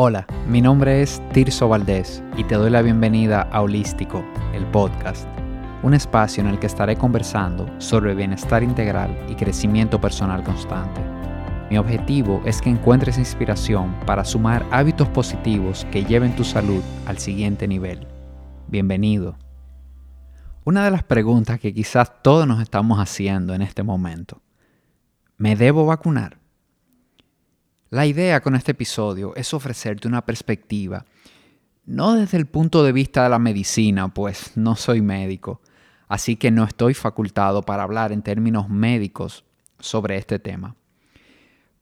Hola, mi nombre es Tirso Valdés y te doy la bienvenida a Holístico, el podcast, un espacio en el que estaré conversando sobre bienestar integral y crecimiento personal constante. Mi objetivo es que encuentres inspiración para sumar hábitos positivos que lleven tu salud al siguiente nivel. Bienvenido. Una de las preguntas que quizás todos nos estamos haciendo en este momento. ¿Me debo vacunar? La idea con este episodio es ofrecerte una perspectiva, no desde el punto de vista de la medicina, pues no soy médico, así que no estoy facultado para hablar en términos médicos sobre este tema.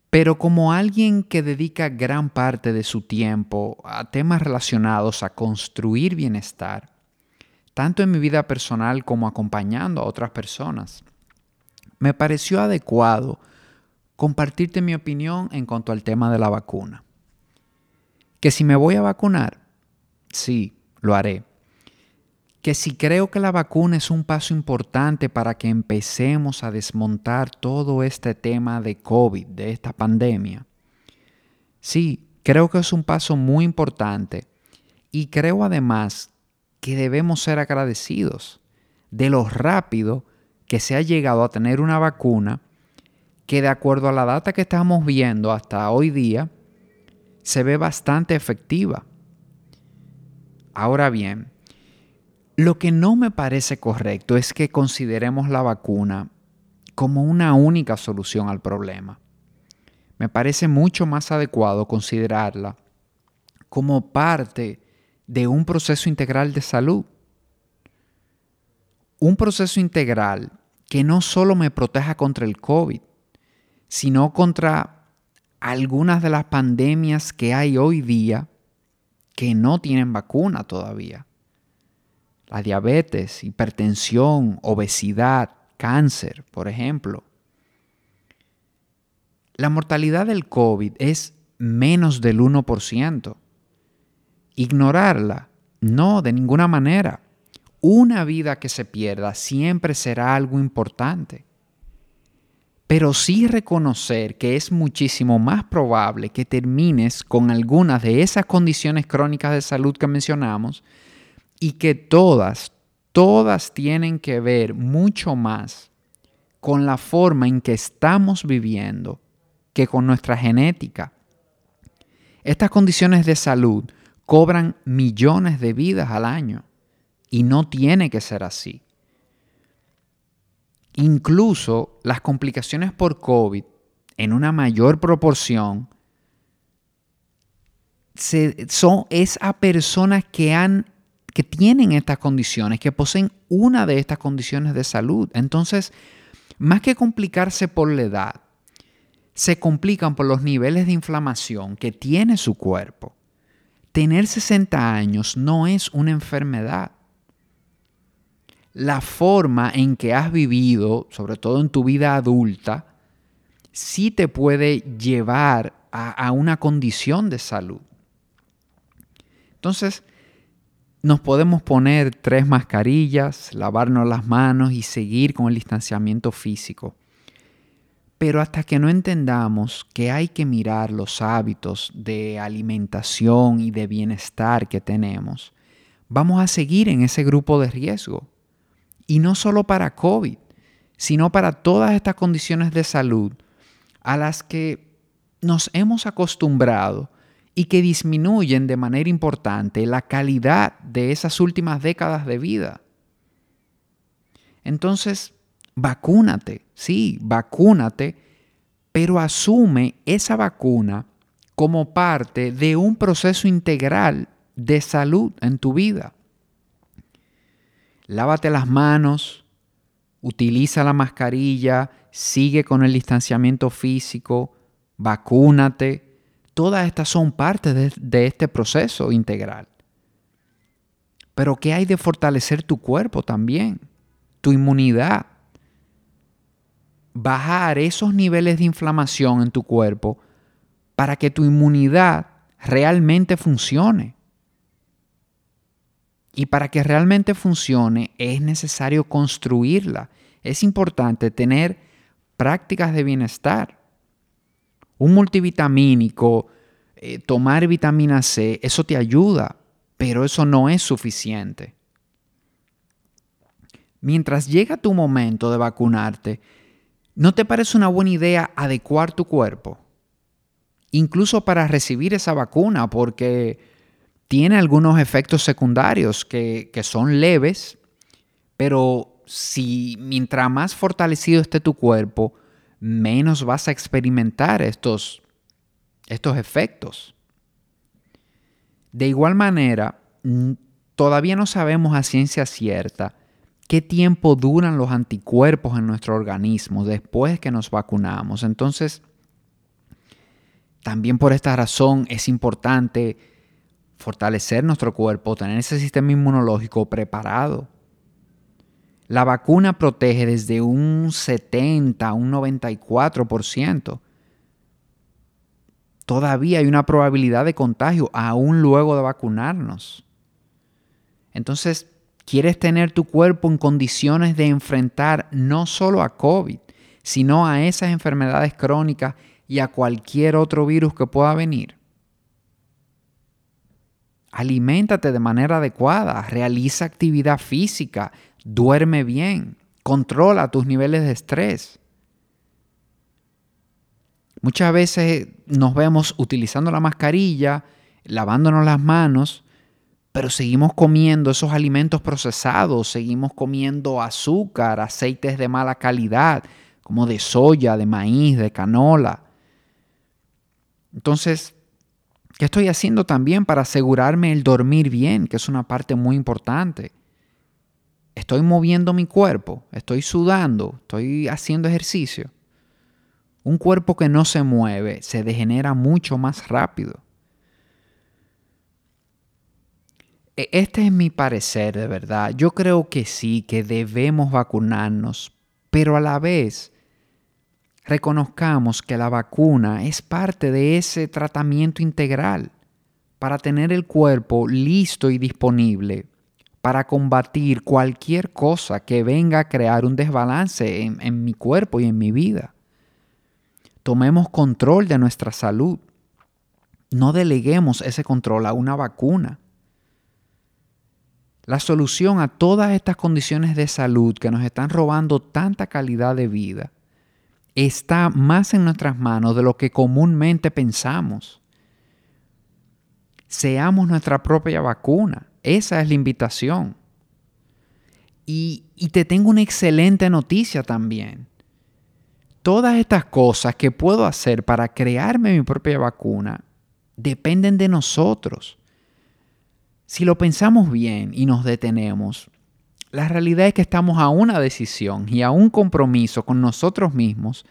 Pero como alguien que dedica gran parte de su tiempo a temas relacionados a construir bienestar, tanto en mi vida personal como acompañando a otras personas, me pareció adecuado compartirte mi opinión en cuanto al tema de la vacuna. Que si me voy a vacunar, sí, lo haré. Que si creo que la vacuna es un paso importante para que empecemos a desmontar todo este tema de COVID, de esta pandemia. Sí, creo que es un paso muy importante y creo además que debemos ser agradecidos de lo rápido que se ha llegado a tener una vacuna que de acuerdo a la data que estamos viendo hasta hoy día, se ve bastante efectiva. Ahora bien, lo que no me parece correcto es que consideremos la vacuna como una única solución al problema. Me parece mucho más adecuado considerarla como parte de un proceso integral de salud. Un proceso integral que no solo me proteja contra el COVID, sino contra algunas de las pandemias que hay hoy día que no tienen vacuna todavía. La diabetes, hipertensión, obesidad, cáncer, por ejemplo. La mortalidad del COVID es menos del 1%. Ignorarla, no, de ninguna manera. Una vida que se pierda siempre será algo importante pero sí reconocer que es muchísimo más probable que termines con algunas de esas condiciones crónicas de salud que mencionamos y que todas, todas tienen que ver mucho más con la forma en que estamos viviendo que con nuestra genética. Estas condiciones de salud cobran millones de vidas al año y no tiene que ser así. Incluso las complicaciones por COVID en una mayor proporción son, es a personas que, han, que tienen estas condiciones, que poseen una de estas condiciones de salud. Entonces, más que complicarse por la edad, se complican por los niveles de inflamación que tiene su cuerpo. Tener 60 años no es una enfermedad la forma en que has vivido, sobre todo en tu vida adulta, sí te puede llevar a, una condición de salud. Entonces, nos podemos poner tres mascarillas, lavarnos las manos y seguir con el distanciamiento físico. Pero hasta que no entendamos que hay que mirar los hábitos de alimentación y de bienestar que tenemos, vamos a seguir en ese grupo de riesgo. Y no solo para COVID, sino para todas estas condiciones de salud a las que nos hemos acostumbrado y que disminuyen de manera importante la calidad de esas últimas décadas de vida. Entonces, vacúnate, sí, vacúnate, pero asume esa vacuna como parte de un proceso integral de salud en tu vida lávate las manos, utiliza la mascarilla, sigue con el distanciamiento físico, vacúnate. Todas estas son parte de, este proceso integral. Pero ¿qué hay de fortalecer tu cuerpo también? Tu inmunidad. Bajar esos niveles de inflamación en tu cuerpo para que tu inmunidad realmente funcione. Y para que realmente funcione es necesario construirla. Es importante tener prácticas de bienestar. Un multivitamínico eh, tomar vitamina C, eso te ayuda, pero eso no es suficiente. Mientras llega tu momento de vacunarte, ¿no te parece una buena idea adecuar tu cuerpo? Incluso para recibir esa vacuna, porque tiene algunos efectos secundarios que, que son leves, pero si mientras más fortalecido esté tu cuerpo, menos vas a experimentar estos, estos efectos. De igual manera, todavía no sabemos a ciencia cierta qué tiempo duran los anticuerpos en nuestro organismo después que nos vacunamos. Entonces, también por esta razón es importante fortalecer nuestro cuerpo, tener ese sistema inmunológico preparado la vacuna protege desde un 70 a un 94%. Todavía hay una probabilidad de contagio aún luego de vacunarnos. Entonces, quieres tener tu cuerpo en condiciones de enfrentar no solo a COVID, sino a esas enfermedades crónicas y a cualquier otro virus que pueda venir. Aliméntate de manera adecuada, realiza actividad física, duerme bien, controla tus niveles de estrés. Muchas veces nos vemos utilizando la mascarilla, lavándonos las manos, pero seguimos comiendo esos alimentos procesados, seguimos comiendo azúcar, aceites de mala calidad, como de soya, de maíz, de canola. Entonces, ¿qué estoy haciendo también para asegurarme el dormir bien, que es una parte muy importante? estoy moviendo mi cuerpo, estoy sudando, estoy haciendo ejercicio. Un cuerpo que no se mueve se degenera mucho más rápido. E, este es mi parecer de verdad. Yo creo que sí, que debemos vacunarnos, pero a la vez reconozcamos que la vacuna es parte de ese tratamiento integral para tener el cuerpo listo y disponible para combatir cualquier cosa que venga a crear un desbalance en, mi cuerpo y en mi vida. Tomemos control de nuestra salud. No deleguemos ese control a una vacuna. La solución a todas estas condiciones de salud que nos están robando tanta calidad de vida está más en nuestras manos de lo que comúnmente pensamos. Seamos nuestra propia vacuna. Esa es la invitación. Y, te tengo una excelente noticia también. Todas estas cosas que puedo hacer para crearme mi propia vacuna dependen de nosotros. Si lo pensamos bien y nos detenemos, la realidad es que estamos a una decisión y a un compromiso con nosotros mismos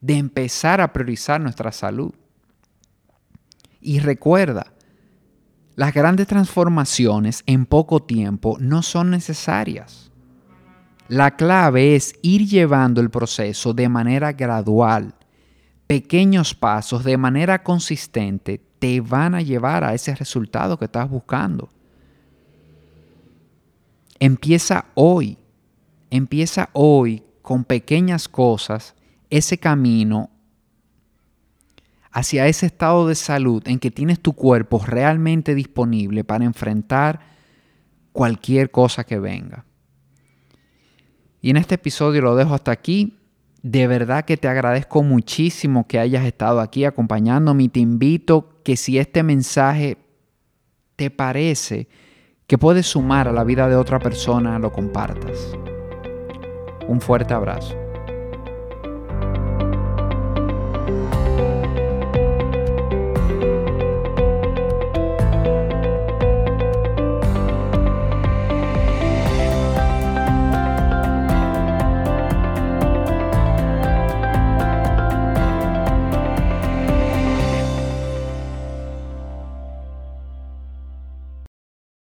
de empezar a priorizar nuestra salud. Y recuerda, las grandes transformaciones en poco tiempo no son necesarias. La clave es ir llevando el proceso de manera gradual. Pequeños pasos de manera consistente te van a llevar a ese resultado que estás buscando. Empieza hoy. Empieza hoy con pequeñas cosas ese camino hacia ese estado de salud en que tienes tu cuerpo realmente disponible para enfrentar cualquier cosa que venga. Y en este episodio lo dejo hasta aquí. De verdad que te agradezco muchísimo que hayas estado aquí acompañándome y te invito que si este mensaje te parece que puede sumar a la vida de otra persona, lo compartas. Un fuerte abrazo.